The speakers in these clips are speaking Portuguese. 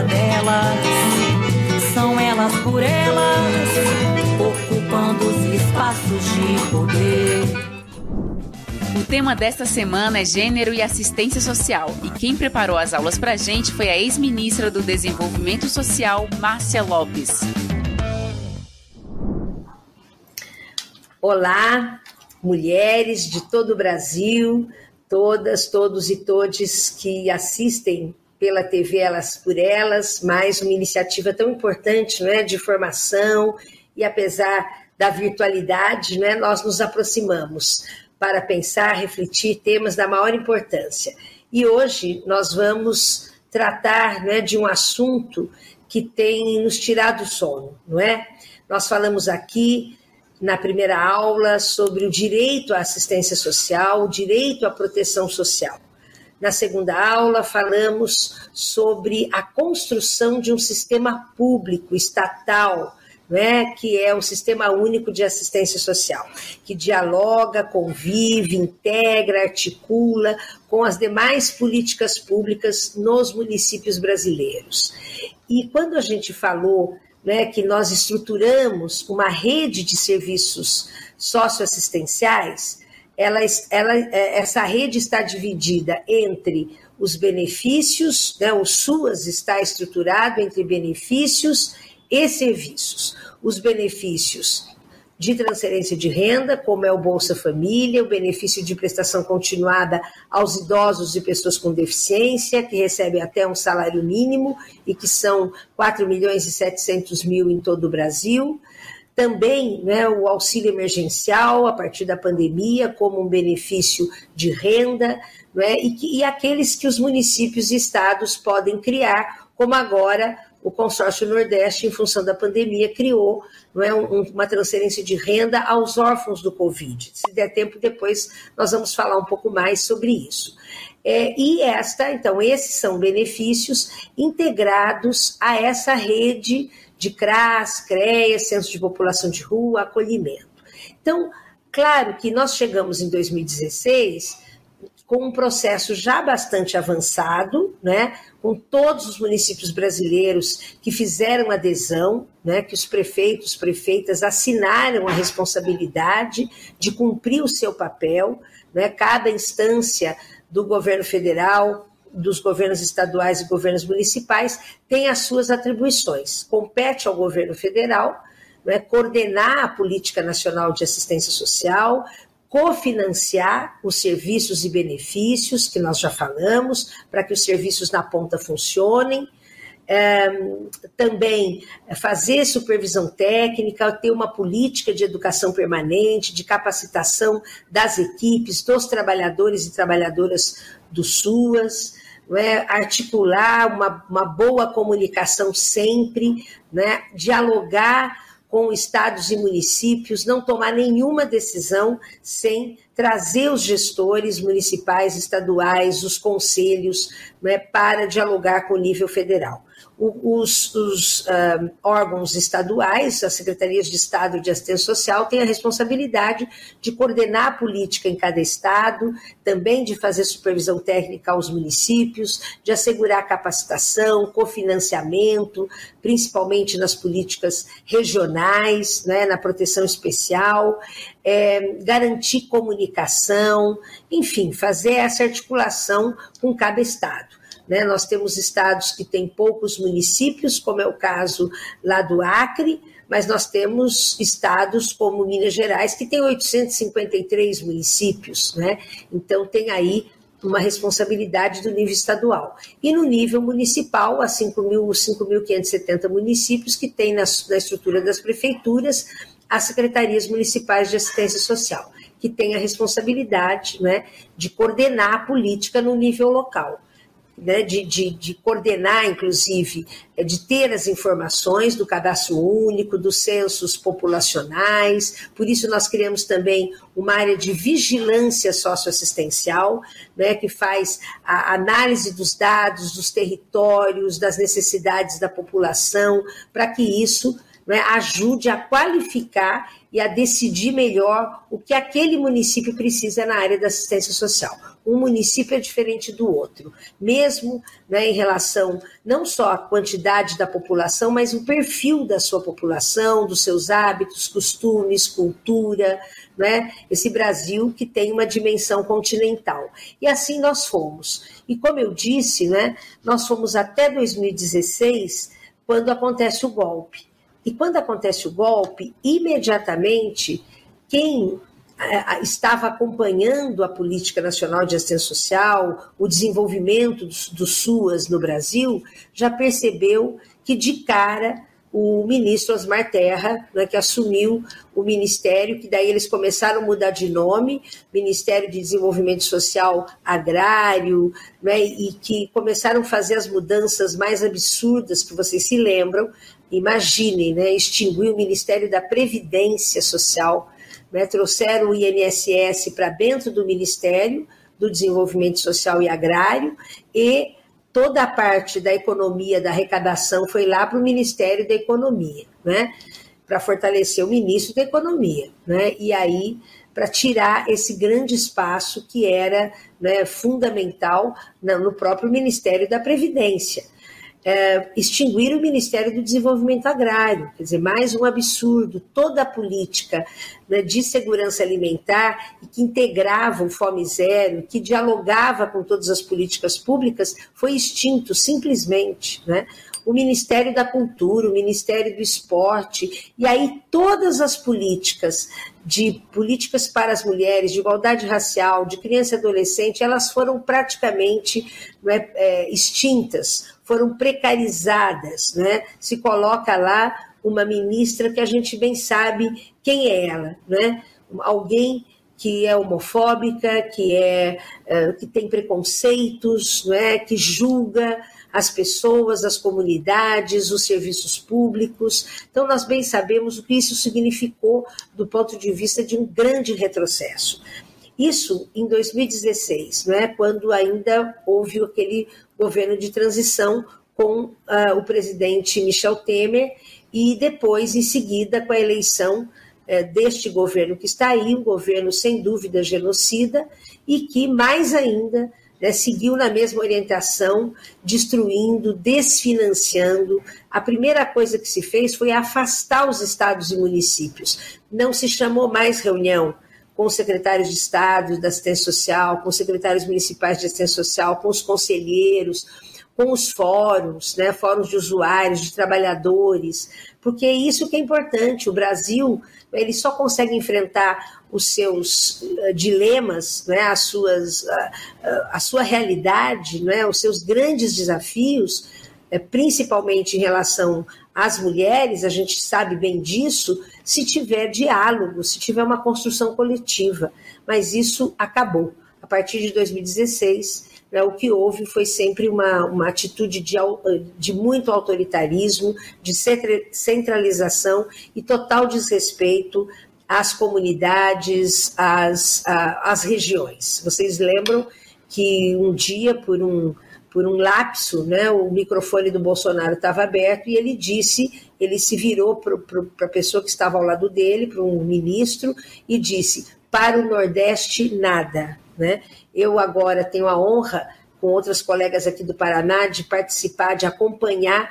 delas. São elas por elas, ocupando os espaços de poder. O tema desta semana é Gênero e Assistência Social. E quem preparou as aulas pra gente foi a ex-ministra do Desenvolvimento Social, Márcia Lopes. Olá, mulheres de todo o Brasil, todas, todos e todes que assistem pela TV Elas por Elas, mais uma iniciativa tão importante né, de formação, e apesar da virtualidade, né, nós nos aproximamos para pensar, refletir temas da maior importância. E hoje nós vamos tratar né, de um assunto que tem nos tirado o sono, não é? Nós falamos aqui na primeira aula sobre o direito à assistência social, o direito à proteção social. Na segunda aula, falamos sobre a construção de um sistema público, estatal, né, que é o Sistema Único de Assistência Social, que dialoga, convive, integra, articula com as demais políticas públicas nos municípios brasileiros. E quando a gente falou né, que nós estruturamos uma rede de serviços socioassistenciais, ela, ela, é, essa rede está dividida entre os benefícios, né, o SUAS está estruturado entre benefícios e serviços. Os benefícios de transferência de renda, como é o Bolsa Família, o benefício de prestação continuada aos idosos e pessoas com deficiência, que recebem até um salário mínimo e que são 4 milhões e 700 mil em todo o Brasil também né, o auxílio emergencial a partir da pandemia como um benefício de renda, né, e, que, e aqueles que os municípios e estados podem criar, como agora o consórcio Nordeste, em função da pandemia, criou não é, um, uma transferência de renda aos órfãos do Covid. Se der tempo, depois nós vamos falar um pouco mais sobre isso. É, e esta, então, esses são benefícios integrados a essa rede de CRAS, CREAS, Censo de População de Rua, acolhimento. Então, claro que nós chegamos em 2016 com um processo já bastante avançado, né, com todos os municípios brasileiros que fizeram adesão, né, que os prefeitos, prefeitas assinaram a responsabilidade de cumprir o seu papel, né, cada instância do governo federal, dos governos estaduais e governos municipais tem as suas atribuições. Compete ao governo federal né, coordenar a política nacional de assistência social, cofinanciar os serviços e benefícios que nós já falamos, para que os serviços na ponta funcionem, também fazer supervisão técnica, ter uma política de educação permanente, de capacitação das equipes, dos trabalhadores e trabalhadoras do SUAS, é? articular uma, uma boa comunicação sempre, né? dialogar com estados e municípios, não tomar nenhuma decisão sem trazer os gestores municipais, estaduais, os conselhos, né, para dialogar com o nível federal os, os órgãos estaduais, as secretarias de Estado de Assistência Social, têm a responsabilidade de coordenar a política em cada estado, também de fazer supervisão técnica aos municípios, de assegurar capacitação, cofinanciamento, principalmente nas políticas regionais, né, na proteção especial, é, garantir comunicação, enfim, fazer essa articulação com cada estado. Né? Nós temos estados que têm poucos municípios, como é o caso lá do Acre, mas nós temos estados como Minas Gerais, que tem 853 municípios, né? então tem aí uma responsabilidade do nível estadual. E no nível municipal, há 5.570 municípios que têm na, na estrutura das prefeituras as secretarias municipais de assistência social, que têm a responsabilidade né, de coordenar a política no nível local né, de, de, de, coordenar, inclusive, é, de ter as informações do cadastro único, dos censos populacionais. Por isso, nós criamos também uma área de vigilância socioassistencial, né, que faz a análise dos dados, dos territórios, das necessidades da população, para que isso né, ajude a qualificar e a decidir melhor o que aquele município precisa na área da assistência social. Um município é diferente do outro, mesmo né, em relação não só à quantidade da população, mas o perfil da sua população, dos seus hábitos, costumes, cultura, né? Esse Brasil que tem uma dimensão continental. E assim nós fomos. E como eu disse, né, nós fomos até 2016, quando acontece o golpe. E quando acontece o golpe, imediatamente quem estava acompanhando a política nacional de assistência social, o desenvolvimento do, SUAS no Brasil, já percebeu que de cara o ministro Osmar Terra, né, que assumiu o ministério, que daí eles começaram a mudar de nome, Ministério de Desenvolvimento Social Agrário, né, e que começaram a fazer as mudanças mais absurdas que vocês se lembram, imaginem, né, extinguir o Ministério da Previdência Social, né, trouxeram o INSS para dentro do Ministério do Desenvolvimento Social e Agrário e toda a parte da economia, da arrecadação foi lá para o Ministério da Economia, né, para fortalecer o ministro da Economia, né, e aí para tirar esse grande espaço que era né, fundamental no próprio Ministério da Previdência é, extinguir o Ministério do Desenvolvimento Agrário, quer dizer, mais um absurdo. Toda a política né, de segurança alimentar que integrava o Fome Zero, que dialogava com todas as políticas públicas, foi extinto simplesmente. Né? o Ministério da Cultura, o Ministério do Esporte, e aí todas as políticas de políticas para as mulheres, de igualdade racial, de criança e adolescente, elas foram praticamente é, é, extintas foram precarizadas, né? Se coloca lá uma ministra que a gente bem sabe quem é ela, né? Alguém que é homofóbica, que é uh, que tem preconceitos, não é? Que julga as pessoas, as comunidades, os serviços públicos. Então, nós bem sabemos o que isso significou do ponto de vista de um grande retrocesso. Isso em 2016, não é? quando ainda houve aquele governo de transição com uh, o presidente Michel Temer e depois, em seguida, com a eleição uh, deste governo que está aí, um governo sem dúvida genocida e que, mais ainda, né, seguiu na mesma orientação, destruindo, desfinanciando. A primeira coisa que se fez foi afastar os estados e municípios. Não se chamou mais reunião com os secretários de Estado da assistência social, com os secretários municipais de assistência social, com os conselheiros, com os fóruns, né, fóruns de usuários, de trabalhadores, porque é isso que é importante. O Brasil ele só consegue enfrentar os seus uh, dilemas, né, as suas, uh, a sua realidade, né, os seus grandes desafios, é, principalmente em relação às mulheres, a gente sabe bem disso, se tiver diálogo, se tiver uma construção coletiva. Mas isso acabou. A partir de 2016, né, o que houve foi sempre uma, uma atitude de, de muito autoritarismo, de centralização e total desrespeito às comunidades, às, às regiões. Vocês lembram que um dia, por um, por um lapso, né, o microfone do Bolsonaro estava aberto e ele disse, ele se virou para a pessoa que estava ao lado dele, para um ministro, e disse: para o Nordeste, nada. Né? Eu agora tenho a honra, com outras colegas aqui do Paraná, de participar, de acompanhar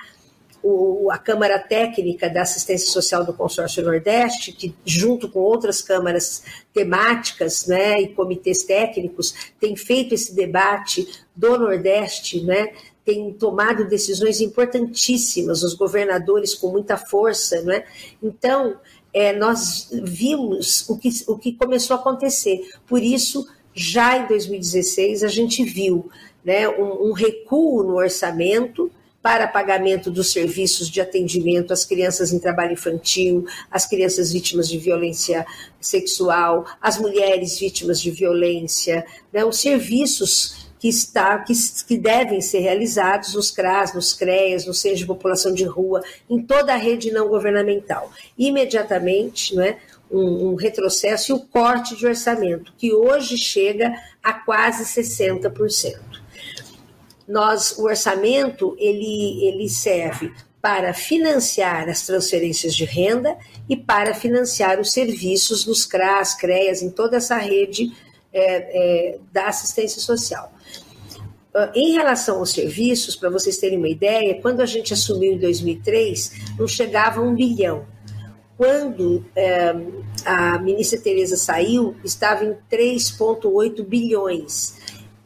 o, a Câmara Técnica da Assistência Social do Consórcio Nordeste, que, junto com outras câmaras temáticas né, e comitês técnicos, tem feito esse debate do Nordeste, né, tem tomado decisões importantíssimas, os governadores com muita força. Né? Então, é, nós vimos o que, o que começou a acontecer. Por isso, já em 2016, a gente viu né, um, um recuo no orçamento para pagamento dos serviços de atendimento às crianças em trabalho infantil, às crianças vítimas de violência sexual, às mulheres vítimas de violência, né, os serviços que, está, que, que, devem ser realizados nos CRAS, nos CREAS, no Centro de População de Rua, em toda a rede não governamental. Imediatamente, né, um, um retrocesso e o corte de orçamento, que hoje chega a quase 60% nós o orçamento ele, ele serve para financiar as transferências de renda e para financiar os serviços nos CRAS, CREAS, em toda essa rede é, é, da assistência social. Ah, em relação aos serviços, para vocês terem uma ideia, quando a gente assumiu em 2003, não chegava a um bilhão. Quando é, a ministra Tereza saiu, estava em 3,8 bilhões.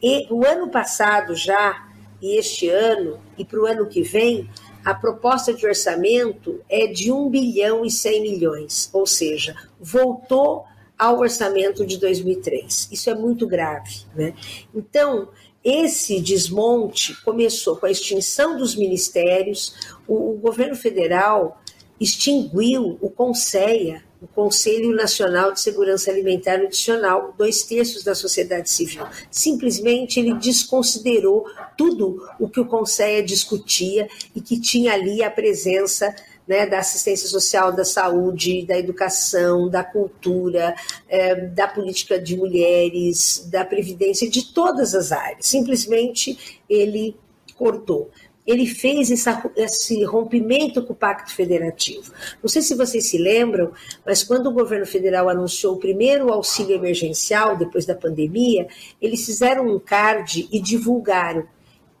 E o ano passado já, e este ano e para o ano que vem, a proposta de orçamento é de 1 bilhão e 100 milhões, ou seja, voltou ao orçamento de 2003. Isso é muito grave. Né? Então, esse desmonte começou com a extinção dos ministérios, o, o governo federal extinguiu o CONSEA, o Conselho Nacional de Segurança Alimentar Nutricional, dois terços da sociedade civil. Simplesmente ele desconsiderou tudo o que o Conselho discutia e que tinha ali a presença né, da assistência social, da saúde, da educação, da cultura, é, da política de mulheres, da previdência, de todas as áreas. Simplesmente ele cortou ele fez essa, esse rompimento com o Pacto Federativo. Não sei se vocês se lembram, mas quando o governo federal anunciou o primeiro auxílio emergencial, depois da pandemia, eles fizeram um card e divulgaram.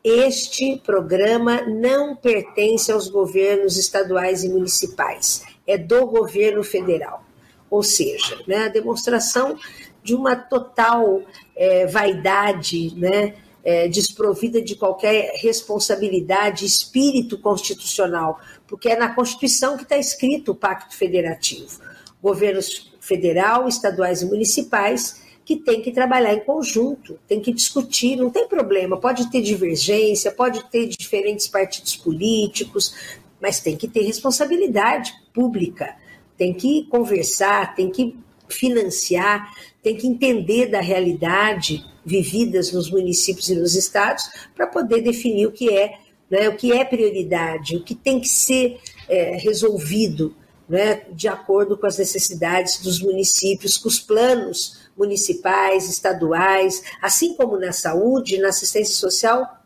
Este programa não pertence aos governos estaduais e municipais, é do governo federal. Ou seja, né, a demonstração de uma total é, vaidade, né, é, desprovida de qualquer responsabilidade, espírito constitucional, porque é na Constituição que está escrito o Pacto Federativo. Governos federal, estaduais e municipais que tem que trabalhar em conjunto, tem que discutir, não tem problema, pode ter divergência, pode ter diferentes partidos políticos, mas tem que ter responsabilidade pública, tem que conversar, tem que financiar, tem que entender da realidade vividas nos municípios e nos estados para poder definir o que é, né, o que é prioridade, o que tem que ser é, resolvido né, de acordo com as necessidades dos municípios, com os planos municipais, estaduais, assim como na saúde, na assistência social,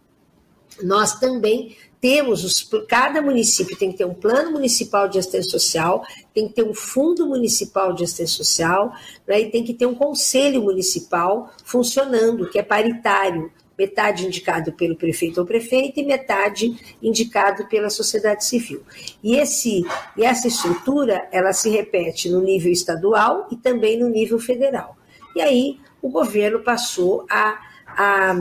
nós também temos os, cada município tem que ter um plano municipal de assistência social, tem que ter um fundo municipal de assistência social, né, e tem que ter um conselho municipal funcionando, que é paritário, metade indicado pelo prefeito ou prefeita e metade indicado pela sociedade civil. E, esse, e essa estrutura, ela se repete no nível estadual e também no nível federal. E aí o governo passou a, a,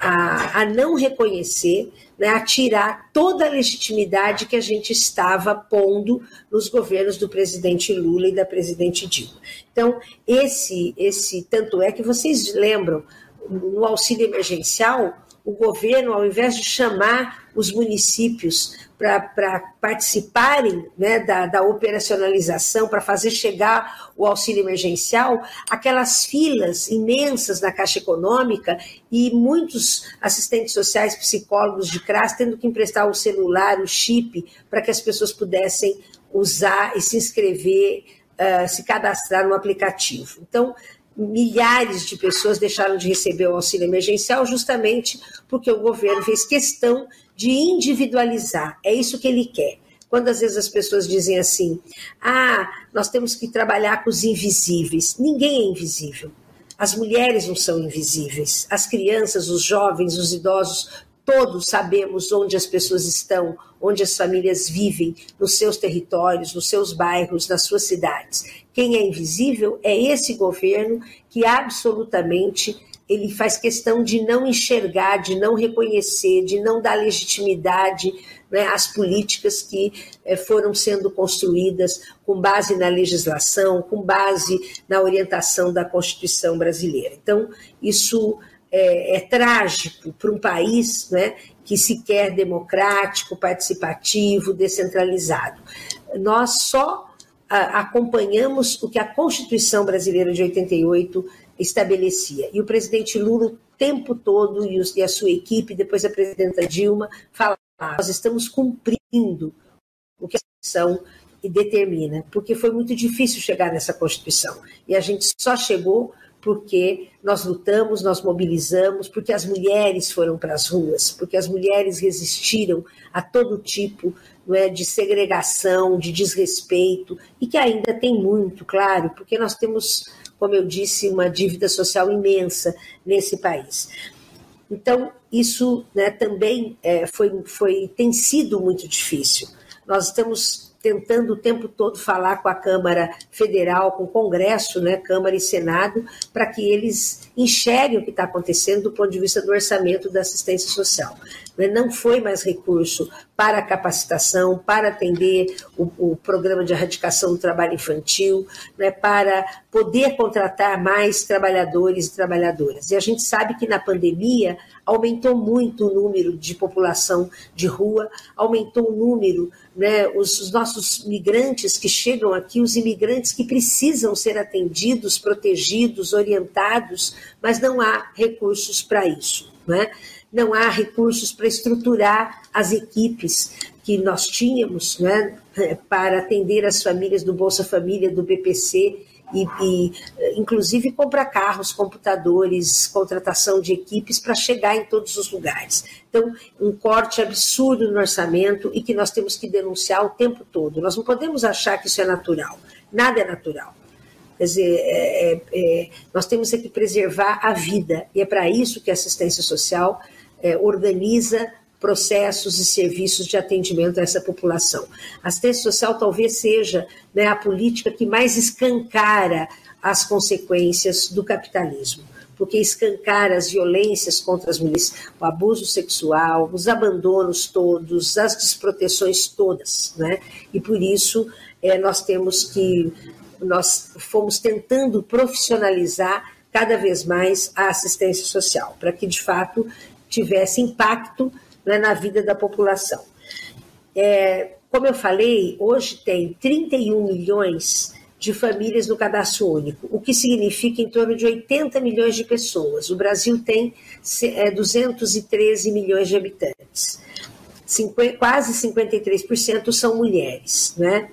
a, a não reconhecer né, a tirar toda a legitimidade que a gente estava pondo nos governos do presidente Lula e da presidente Dilma. Então, esse, esse tanto é que vocês lembram, no auxílio emergencial, o governo, ao invés de chamar os municípios para participarem né, da, da, operacionalização, para fazer chegar o auxílio emergencial, aquelas filas imensas na Caixa Econômica e muitos assistentes sociais, psicólogos de CRAS, tendo que emprestar o celular, o chip, para que as pessoas pudessem usar e se inscrever, uh, se cadastrar no aplicativo. Então, milhares de pessoas deixaram de receber o auxílio emergencial justamente porque o governo fez questão de individualizar. É isso que ele quer. Quando às vezes as pessoas dizem assim: ah, nós temos que trabalhar com os invisíveis. Ninguém é invisível. As mulheres não são invisíveis. As crianças, os jovens, os idosos, todos sabemos onde as pessoas estão, onde as famílias vivem, nos seus territórios, nos seus bairros, nas suas cidades. Quem é invisível é esse governo que absolutamente ele faz questão de não enxergar, de não reconhecer, de não dar legitimidade né, às políticas que eh, foram sendo construídas com base na legislação, com base na orientação da Constituição brasileira. Então, isso é, é trágico para um país né, que se quer democrático, participativo, descentralizado. Nós só acompanhamos o que a Constituição brasileira de 88 estabelecia. E o presidente Lula, o tempo todo, e a sua equipe, depois a presidenta Dilma, falaram: nós estamos cumprindo o que a Constituição determina, porque foi muito difícil chegar nessa Constituição. E a gente só chegou porque nós lutamos, nós mobilizamos, porque as mulheres foram para as ruas, porque as mulheres resistiram a todo tipo é, de segregação, de desrespeito, e que ainda tem muito, claro, porque nós temos, como eu disse, uma dívida social imensa nesse país. Então, isso né, também é, foi, foi, tem sido muito difícil. Nós estamos tentando o tempo todo falar com a Câmara Federal, com o Congresso, né, Câmara e Senado, para que eles enxerguem o que está acontecendo do ponto de vista do orçamento da assistência social. Né, não foi mais recurso para capacitação, para atender o, o programa de erradicação do trabalho infantil, né, para poder contratar mais trabalhadores e trabalhadoras. E a gente sabe que na pandemia aumentou muito o número de população de rua, aumentou o número, né, os, os nossos migrantes que chegam aqui, os imigrantes que precisam ser atendidos, protegidos, orientados, mas não há recursos para isso. Né? Não há recursos para estruturar as equipes que nós tínhamos né, para atender as famílias do Bolsa Família, do BPC e, e inclusive comprar carros, computadores, contratação de equipes para chegar em todos os lugares. Então, um corte absurdo no orçamento e que nós temos que denunciar o tempo todo. Nós não podemos achar que isso é natural. Nada é natural. Quer dizer, é, é, é nós temos que preservar a vida, e é para isso que a assistência social é, organiza processos e serviços de atendimento a essa população. A assistência social talvez seja né, a política que mais escancara as consequências do capitalismo, porque escancara as violências contra as mulheres, o abuso sexual, os abandonos todos, as desproteções todas, né? E por isso é, nós temos que nós fomos tentando profissionalizar cada vez mais a assistência social, para que de fato tivesse impacto né, na vida da população. É, como eu falei, hoje tem 31 milhões de famílias no cadastro único, o que significa em torno de 80 milhões de pessoas. O Brasil tem é, 213 milhões de habitantes. Quase 53% são mulheres, né?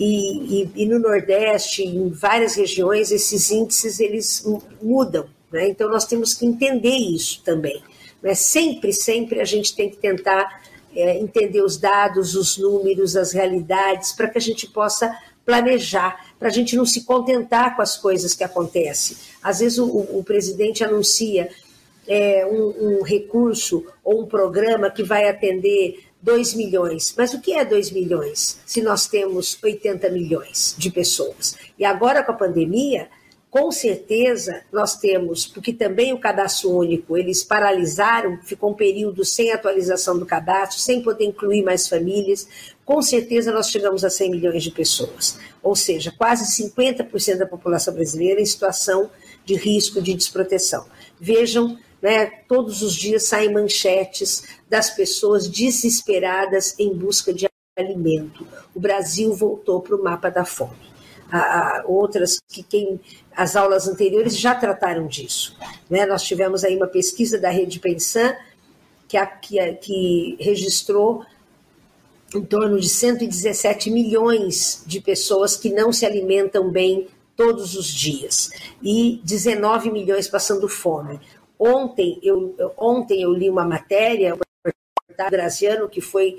E, e, e, no Nordeste, em várias regiões, esses índices eles mudam. Né? Então, nós temos que entender isso também. Né? Sempre, sempre a gente tem que tentar é, entender os dados, os números, as realidades, para que a gente possa planejar, para a gente não se contentar com as coisas que acontecem. Às vezes o, o presidente anuncia é, um, um, recurso ou um programa que vai atender 2 milhões. Mas o que é 2 milhões se nós temos 80 milhões de pessoas? E agora com a pandemia, com certeza nós temos, porque também o cadastro único, eles paralisaram, ficou um período sem atualização do cadastro, sem poder incluir mais famílias, com certeza nós chegamos a 100 milhões de pessoas, ou seja, quase 50% da população brasileira em situação de risco de desproteção. Vejam né, todos os dias saem manchetes das pessoas desesperadas em busca de alimento. O Brasil voltou para o mapa da fome. Outras que quem as aulas anteriores já trataram disso. Né? Nós tivemos aí uma pesquisa da Rede Pensan que, a, que, a, que registrou em torno de 117 milhões de pessoas que não se alimentam bem todos os dias e 19 milhões passando fome. Ontem eu, ontem eu li uma matéria, o Graziano, que foi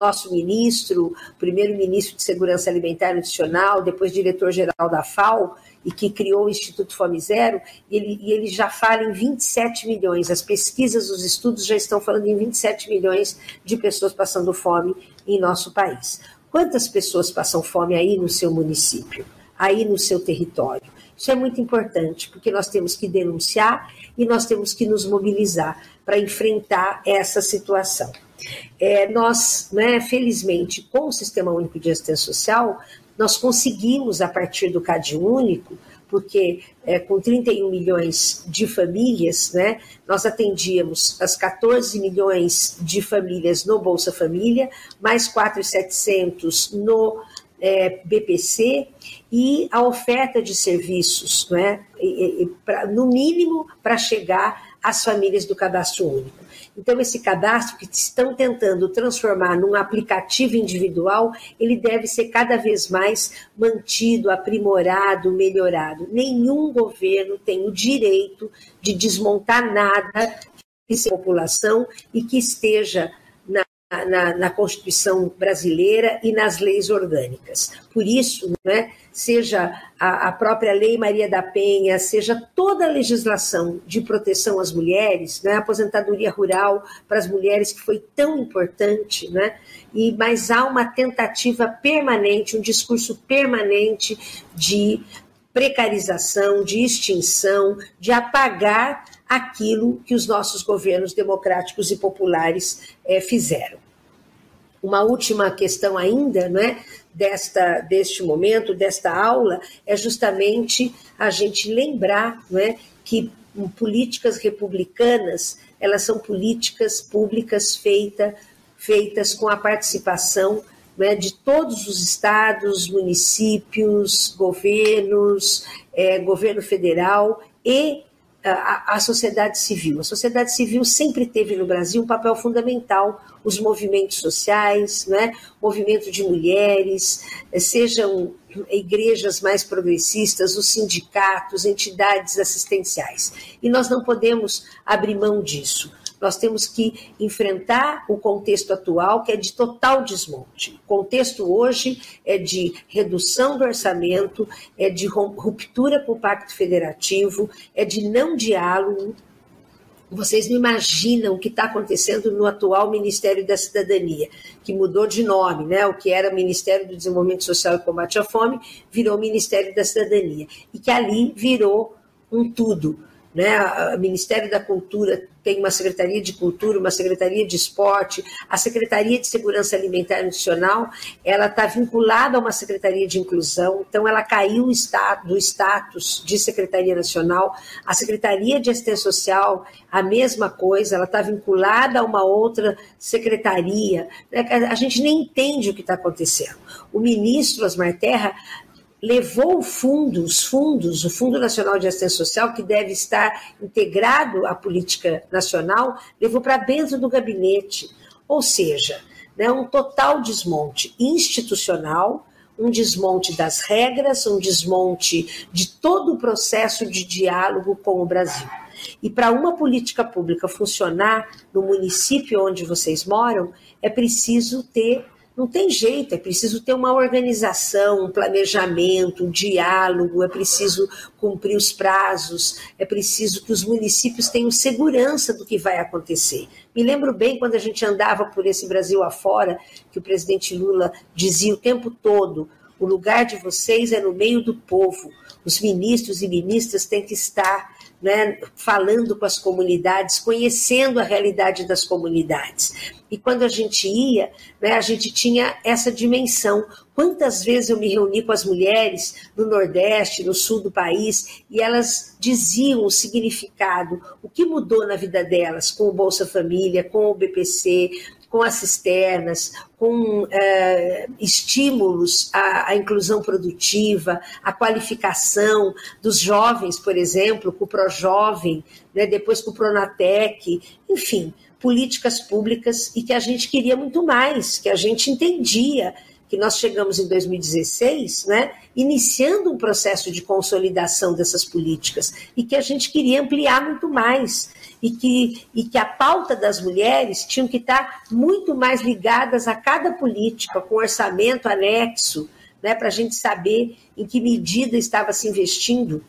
nosso ministro, primeiro-ministro de Segurança Alimentar e Nutricional, depois diretor-geral da FAO, e que criou o Instituto Fome Zero, e ele, e ele já fala em 27 milhões. As pesquisas, os estudos já estão falando em 27 milhões de pessoas passando fome em nosso país. Quantas pessoas passam fome aí no seu município, aí no seu território? Isso é muito importante, porque nós temos que denunciar e nós temos que nos mobilizar para enfrentar essa situação. É, nós, né, felizmente, com o Sistema Único de Assistência Social, nós conseguimos, a partir do CAD Único, porque é, com 31 milhões de famílias, né, nós atendíamos as 14 milhões de famílias no Bolsa Família, mais 4,700 no é, BPC e a oferta de serviços, né, e, e, pra, no mínimo para chegar às famílias do cadastro único. Então, esse cadastro que estão tentando transformar num aplicativo individual, ele deve ser cada vez mais mantido, aprimorado, melhorado. Nenhum governo tem o direito de desmontar nada que população e que esteja na, na, Constituição brasileira e nas leis orgânicas. Por isso, né, seja a, a, própria Lei Maria da Penha, seja toda a legislação de proteção às mulheres, né, a aposentadoria rural para as mulheres, que foi tão importante, né, e, mas há uma tentativa permanente, um discurso permanente de precarização, de extinção, de apagar aquilo que os nossos governos democráticos e populares é, fizeram. Uma última questão ainda, né, desta deste momento, desta aula, é justamente a gente lembrar, né, que políticas republicanas, elas são políticas públicas feita, feitas com a participação né, de todos os estados, municípios, governos, é, governo federal e a, a, sociedade civil. A sociedade civil sempre teve no Brasil um papel fundamental, os movimentos sociais, né, movimento de mulheres, eh, sejam igrejas mais progressistas, os sindicatos, entidades assistenciais. E nós não podemos abrir mão disso. Nós temos que enfrentar o contexto atual, que é de total desmonte. O contexto hoje é de redução do orçamento, é de ruptura com o Pacto Federativo, é de não diálogo. Vocês não imaginam o que está acontecendo no atual Ministério da Cidadania, que mudou de nome, né? O que era Ministério do Desenvolvimento Social e Combate à Fome virou Ministério da Cidadania, e que ali virou um tudo né? O Ministério da Cultura tem uma Secretaria de Cultura, uma Secretaria de Esporte, a Secretaria de Segurança Alimentar e Nutricional, ela está vinculada a uma Secretaria de Inclusão, então ela caiu do status de Secretaria Nacional. A Secretaria de Assistência Social, a mesma coisa, ela está vinculada a uma outra secretaria. Né? A gente nem entende o que está acontecendo. O ministro Osmar Terra levou o fundo, os fundos, o Fundo Nacional de Assistência Social, que deve estar integrado à política nacional, levou para dentro do gabinete. Ou seja, né, um total desmonte institucional, um desmonte das regras, um desmonte de todo o processo de diálogo com o Brasil. E para uma política pública funcionar no município onde vocês moram, é preciso ter não tem jeito, é preciso ter uma organização, um planejamento, um diálogo, é preciso cumprir os prazos, é preciso que os municípios tenham segurança do que vai acontecer. Me lembro bem quando a gente andava por esse Brasil afora, que o presidente Lula dizia o tempo todo: o lugar de vocês é no meio do povo, os ministros e ministras têm que estar né, falando com as comunidades, conhecendo a realidade das comunidades. E quando a gente ia, né, a gente tinha essa dimensão. Quantas vezes eu me reuni com as mulheres no Nordeste, no Sul do país, e elas diziam o significado, o que mudou na vida delas com o Bolsa Família, com o BPC, com as cisternas, com é, estímulos à, à, inclusão produtiva, à qualificação dos jovens, por exemplo, com o ProJovem, né, depois com o Pronatec, enfim, políticas públicas e que a gente queria muito mais, que a gente entendia que nós chegamos em 2016, né, iniciando um processo de consolidação dessas políticas e que a gente queria ampliar muito mais e que, e que a pauta das mulheres tinham que estar muito mais ligadas a cada política, com orçamento anexo, né, para a gente saber em que medida estava se investindo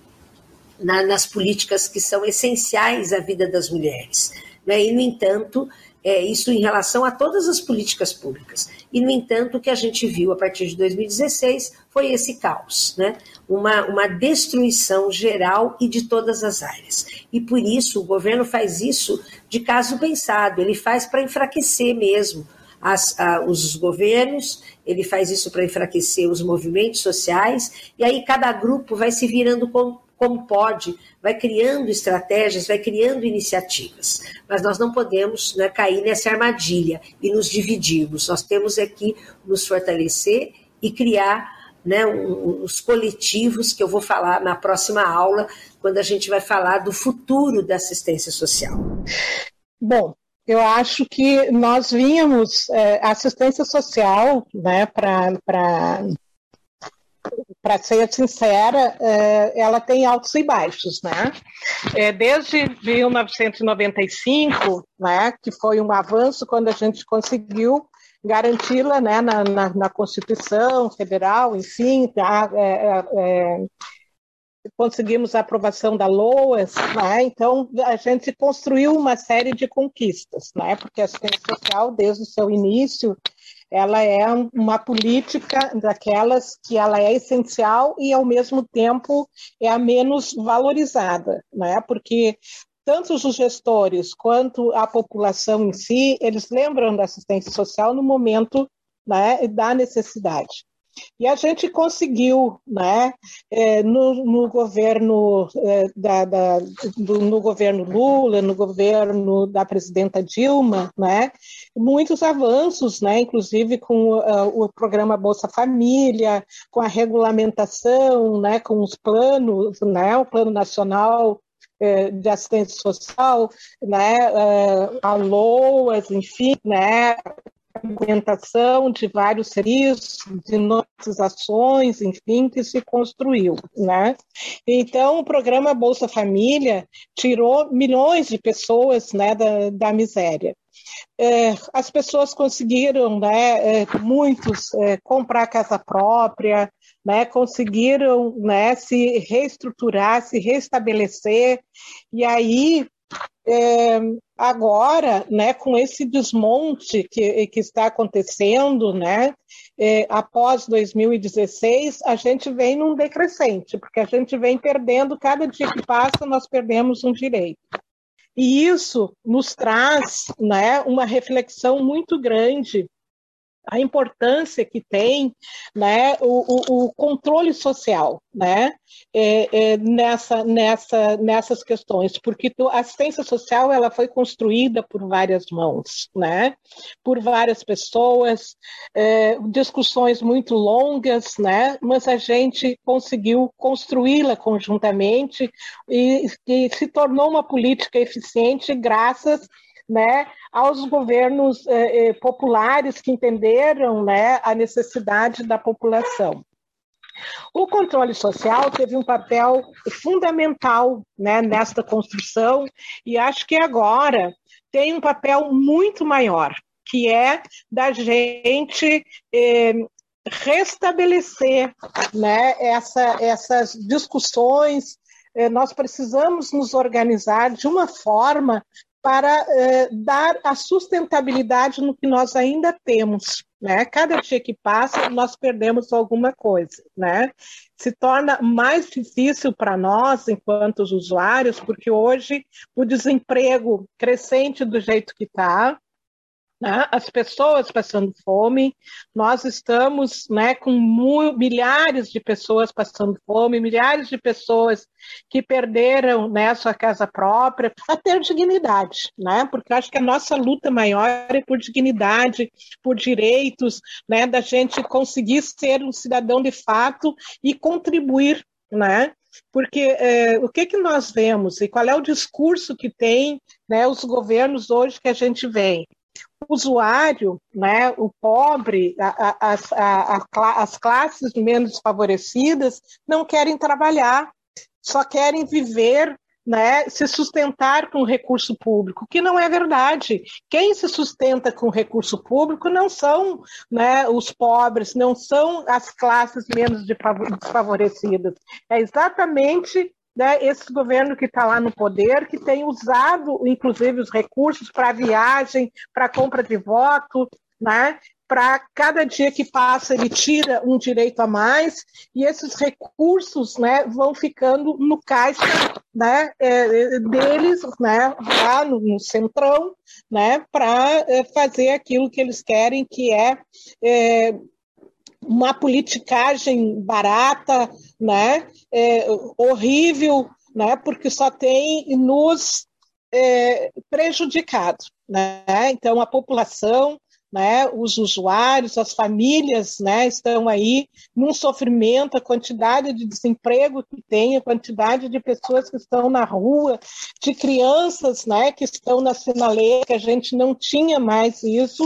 na, nas políticas que são essenciais à vida das mulheres. Né? E, no entanto, é, isso em relação a todas as políticas públicas. E, no entanto, o que a gente viu a partir de 2016 foi esse caos, né? uma, uma destruição geral e de todas as áreas. E por isso o governo faz isso de caso pensado, ele faz para enfraquecer mesmo as, a, os governos, ele faz isso para enfraquecer os movimentos sociais, e aí cada grupo vai se virando com, como pode, vai criando estratégias, vai criando iniciativas. Mas nós não podemos né, cair nessa armadilha e nos dividirmos. Nós temos aqui nos fortalecer e criar né, os coletivos que eu vou falar na próxima aula, quando a gente vai falar do futuro da assistência social. Bom, eu acho que nós vínhamos, é, assistência social, né, para para ser sincera, é, ela tem altos e baixos, né? É, desde 1995, né, que foi um avanço quando a gente conseguiu garanti-la né, na, na, na, Constituição Federal, enfim, tá, é, é, é, conseguimos a aprovação da LOAS, né, então a gente construiu uma série de conquistas, né, porque a assistência social, desde o seu início, ela é uma política daquelas que ela é essencial e ao mesmo tempo é a menos valorizada, né? Porque tanto os gestores quanto a população em si, eles lembram da assistência social no momento né, da necessidade. E a gente conseguiu, né, é, no, no, governo é, da, da, no governo Lula, no governo da presidenta Dilma, né, muitos avanços, né, inclusive com uh, o programa Bolsa Família, com a regulamentação, né, com os planos, né, o Plano Nacional é, de assistência social, né, é, a LOAS, enfim, né, implementação de vários serviços, de novas ações, enfim, que se construiu, né? Então, o programa Bolsa Família tirou milhões de pessoas, né, da, da miséria. É, as pessoas conseguiram, né, é, muitos, é, comprar casa própria, né, conseguiram né, se reestruturar, se restabelecer, e aí é, agora, né, com esse desmonte que, que está acontecendo, né, é, após 2016, a gente vem num decrescente, porque a gente vem perdendo, cada dia que passa, nós perdemos um direito. E isso nos traz né, uma reflexão muito grande a importância que tem né, o, o, o controle social né, é, é, nessa, nessa, nessas questões, porque a assistência social ela foi construída por várias mãos, né, por várias pessoas, é, discussões muito longas, né, mas a gente conseguiu construí-la conjuntamente e, e se tornou uma política eficiente graças né, aos governos eh, eh, populares que entenderam né, a necessidade da população. O controle social teve um papel fundamental né, nesta construção e acho que agora tem um papel muito maior, que é da gente eh, restabelecer né, essa, essas discussões. Eh, nós precisamos nos organizar de uma forma para eh, dar a sustentabilidade no que nós ainda temos. Né? Cada dia que passa, nós perdemos alguma coisa. Né? Se torna mais difícil para nós, enquanto usuários, porque hoje o desemprego crescente do jeito que está, né, as pessoas passando fome, nós estamos né, com milhares de pessoas passando fome, milhares de pessoas que perderam né, sua casa própria para ter dignidade, né? porque acho que a nossa luta maior é por dignidade, por direitos, né, da gente conseguir ser um cidadão de fato e contribuir né? Porque é, o que, que nós vemos e qual é o discurso que tem né, os governos hoje que a gente vê? O usuário, né, o pobre, a, a, a, as classes menos favorecidas não querem trabalhar, só querem viver né, se sustentar com recurso público, que não é verdade. Quem se sustenta com recurso público não são né, os pobres, não são as classes menos desfavorecidas. É exatamente né, esse governo que está lá no poder, que tem usado, inclusive, os recursos para viagem, para compra de voto, né? para cada dia que passa ele tira um direito a mais e esses recursos né, vão ficando no caixa né, é, deles né, lá no, no centrão né, para é, fazer aquilo que eles querem, que é, é uma politicagem barata, né, é, horrível, né, porque só tem nos é, prejudicado. Né? Então, a população né, os usuários, as famílias né, estão aí num sofrimento, a quantidade de desemprego que tem, a quantidade de pessoas que estão na rua, de crianças né, que estão na sinaleira, que a gente não tinha mais isso.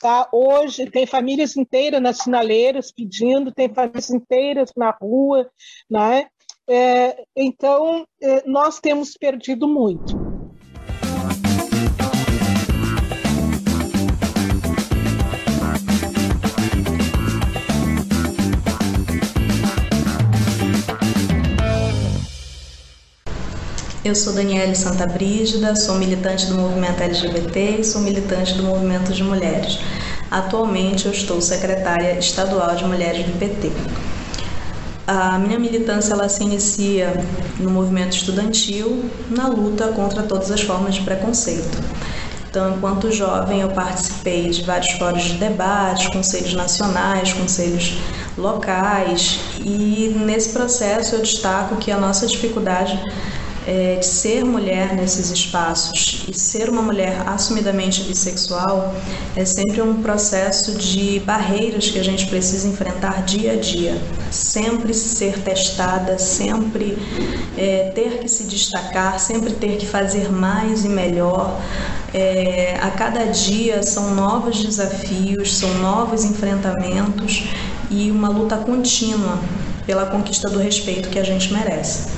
Tá? Hoje tem famílias inteiras nas sinaleiras pedindo, tem famílias inteiras na rua. Né? É, então, é, nós temos perdido muito. Eu sou Daniele Santa Brígida, sou militante do movimento LGBT e sou militante do movimento de mulheres. Atualmente eu estou secretária estadual de mulheres do PT. A minha militância ela se inicia no movimento estudantil, na luta contra todas as formas de preconceito. Então, enquanto jovem, eu participei de vários fóruns de debate, conselhos nacionais, conselhos locais, e nesse processo eu destaco que a nossa dificuldade é, de ser mulher nesses espaços e ser uma mulher assumidamente bissexual é sempre um processo de barreiras que a gente precisa enfrentar dia a dia. Sempre ser testada, sempre é, ter que se destacar, sempre ter que fazer mais e melhor. É, a cada dia são novos desafios, são novos enfrentamentos e uma luta contínua pela conquista do respeito que a gente merece.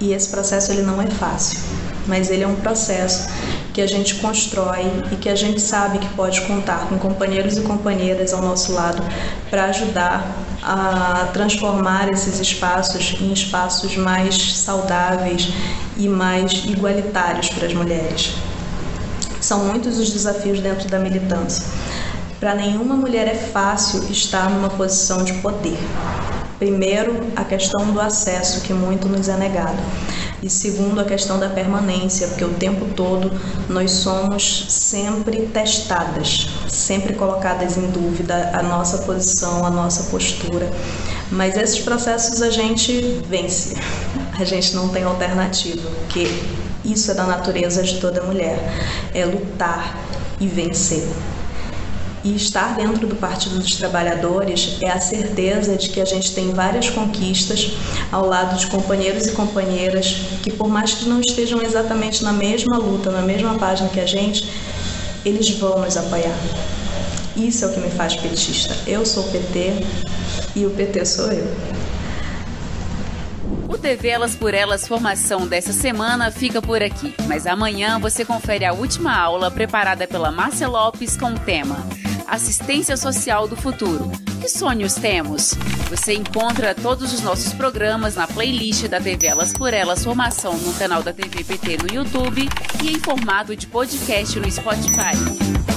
E esse processo ele não é fácil, mas ele é um processo que a gente constrói e que a gente sabe que pode contar com companheiros e companheiras ao nosso lado para ajudar a transformar esses espaços em espaços mais saudáveis e mais igualitários para as mulheres. São muitos os desafios dentro da militância. Para nenhuma mulher é fácil estar numa posição de poder. Primeiro, a questão do acesso, que muito nos é negado. E segundo, a questão da permanência, porque o tempo todo nós somos sempre testadas, sempre colocadas em dúvida a nossa posição, a nossa postura. Mas esses processos a gente vence, a gente não tem alternativa, porque isso é da natureza de toda mulher, é lutar e vencer. E estar dentro do Partido dos Trabalhadores é a certeza de que a gente tem várias conquistas ao lado de companheiros e companheiras que, por mais que não estejam exatamente na mesma luta, na mesma página que a gente, eles vão nos apoiar. Isso é o que me faz petista. Eu sou PT e o PT sou eu. O TV Elas por Elas formação dessa semana fica por aqui, mas amanhã você confere a última aula preparada pela Márcia Lopes com o tema Assistência Social do Futuro. Que sonhos temos? Você encontra todos os nossos programas na playlist da TV Elas por Elas Formação no canal da TV PT no YouTube e em formato de podcast no Spotify.